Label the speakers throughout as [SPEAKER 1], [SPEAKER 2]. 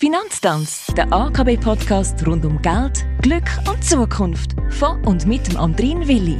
[SPEAKER 1] Finanztanz, der AKB-Podcast rund um Geld, Glück und Zukunft. Von und mit dem Andrin Willi.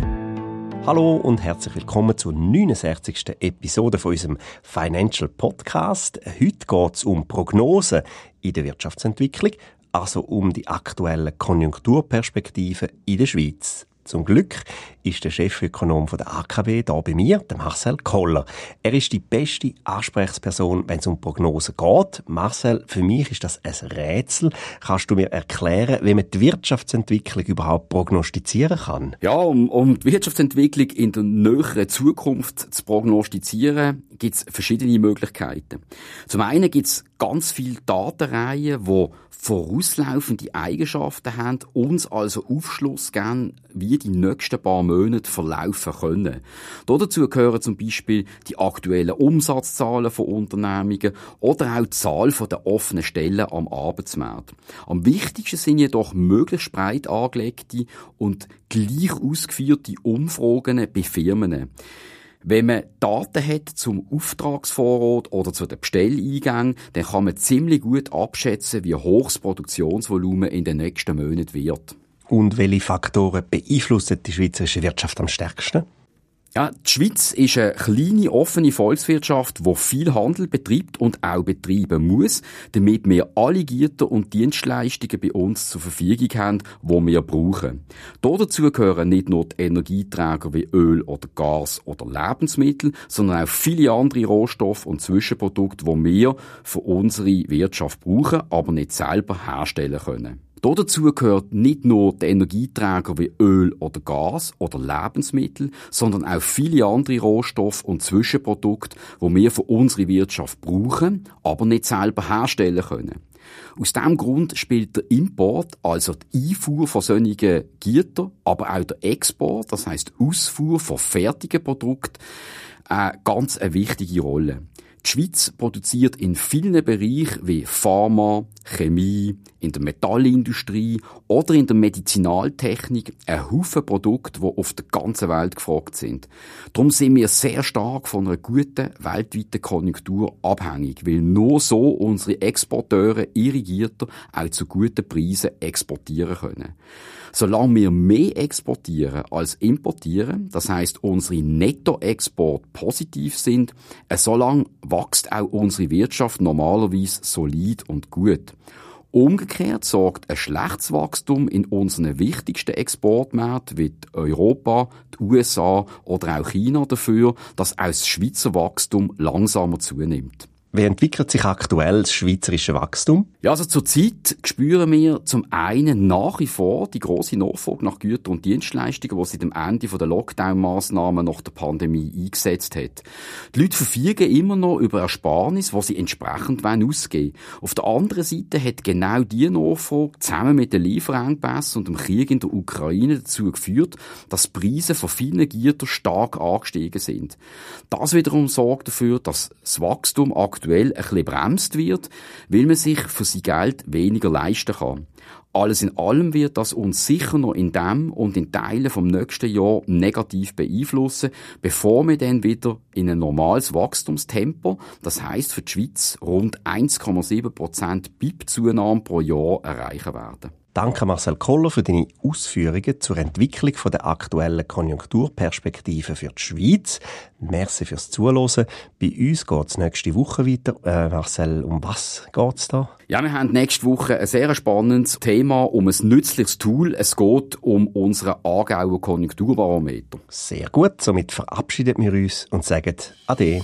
[SPEAKER 2] Hallo und herzlich willkommen zur 69. Episode von unserem Financial Podcast. Heute geht es um Prognosen in der Wirtschaftsentwicklung, also um die aktuellen Konjunkturperspektiven in der Schweiz. Zum Glück ist der Chefökonom der AKW da bei mir, der Marcel Koller. Er ist die beste Ansprechperson, wenn es um Prognosen geht. Marcel, für mich ist das ein Rätsel. Kannst du mir erklären, wie man die Wirtschaftsentwicklung überhaupt prognostizieren kann?
[SPEAKER 3] Ja, um, um die Wirtschaftsentwicklung in der näheren Zukunft zu prognostizieren, gibt es verschiedene Möglichkeiten. Zum einen gibt es ganz viele Datenreihen, die vorauslaufende Eigenschaften haben, uns also Aufschluss geben, wie die nächsten paar Monate verlaufen können. Dazu gehören zum Beispiel die aktuellen Umsatzzahlen von Unternehmungen oder auch die Zahl der offenen Stellen am Arbeitsmarkt. Am wichtigsten sind jedoch möglichst breit angelegte und gleich ausgeführte Umfragen bei Firmen. Wenn man Daten hat zum Auftragsvorrat oder zu den Bestelleingängen, dann kann man ziemlich gut abschätzen, wie hoch das Produktionsvolumen in den nächsten Monaten wird.
[SPEAKER 2] Und welche Faktoren beeinflussen die schweizerische Wirtschaft am stärksten?
[SPEAKER 3] Ja, die Schweiz ist eine kleine, offene Volkswirtschaft, die viel Handel betreibt und auch betreiben muss, damit wir alle Güter und Dienstleistungen bei uns zur Verfügung haben, die wir brauchen. Dazu gehören nicht nur die Energieträger wie Öl oder Gas oder Lebensmittel, sondern auch viele andere Rohstoffe und Zwischenprodukte, die wir für unsere Wirtschaft brauchen, aber nicht selber herstellen können. Dazu gehört nicht nur die Energieträger wie Öl oder Gas oder Lebensmittel, sondern auch viele andere Rohstoffe und Zwischenprodukte, die wir für unsere Wirtschaft brauchen, aber nicht selber herstellen können. Aus diesem Grund spielt der Import, also die Einfuhr von solchen Gütern, aber auch der Export, das heißt Ausfuhr von fertigen Produkten, eine ganz eine wichtige Rolle. Die Schweiz produziert in vielen Bereichen wie Pharma, Chemie, in der Metallindustrie oder in der Medizinaltechnik einen Haufen Produkte, die auf der ganzen Welt gefragt sind. Darum sind wir sehr stark von einer guten weltweiten Konjunktur abhängig, weil nur so unsere Exporteure ihre Güter auch zu guten Preisen exportieren können. Solange wir mehr exportieren als importieren, das heißt unsere Nettoexport positiv sind, äh, solange wächst auch unsere Wirtschaft normalerweise solid und gut. Umgekehrt sorgt ein schlechtes Wachstum in unseren wichtigsten Exportmärkten wie Europa, die USA oder auch China dafür, dass auch das Schweizer Wachstum langsamer zunimmt.
[SPEAKER 2] Wie entwickelt sich aktuell das schweizerische Wachstum?
[SPEAKER 3] Ja, also zurzeit spüren wir zum einen nach wie vor die große Nachfrage nach Gütern und Dienstleistungen, die seit dem Ende der Lockdown-Maßnahmen nach der Pandemie eingesetzt hat. Die Leute verfügen immer noch über Ersparnis, was sie entsprechend ausgeben wollen. Auf der anderen Seite hat genau diese Nachfrage zusammen mit den Lieferengpässen und dem Krieg in der Ukraine dazu geführt, dass die Preise von vielen Gütern stark angestiegen sind. Das wiederum sorgt dafür, dass das Wachstum aktuell aktuell ein bisschen bremst wird, weil man sich für sein Geld weniger leisten kann. Alles in allem wird das uns sicher noch in dem und in Teilen vom nächsten Jahr negativ beeinflussen, bevor wir dann wieder in ein normales Wachstumstempo, das heißt für die Schweiz rund 1,7 Prozent BIP-Zunahme pro Jahr erreichen werden.
[SPEAKER 2] Danke Marcel Koller für deine Ausführungen zur Entwicklung der aktuellen Konjunkturperspektive für die Schweiz. Merci fürs Zuhören. Bei uns geht es nächste Woche weiter. Äh, Marcel, um was geht es da?
[SPEAKER 3] Ja, wir haben nächste Woche ein sehr spannendes Thema um ein nützliches Tool. Es geht um unseren Aargauer Konjunkturbarometer.
[SPEAKER 2] Sehr gut. Somit verabschieden wir uns und sagen Ade.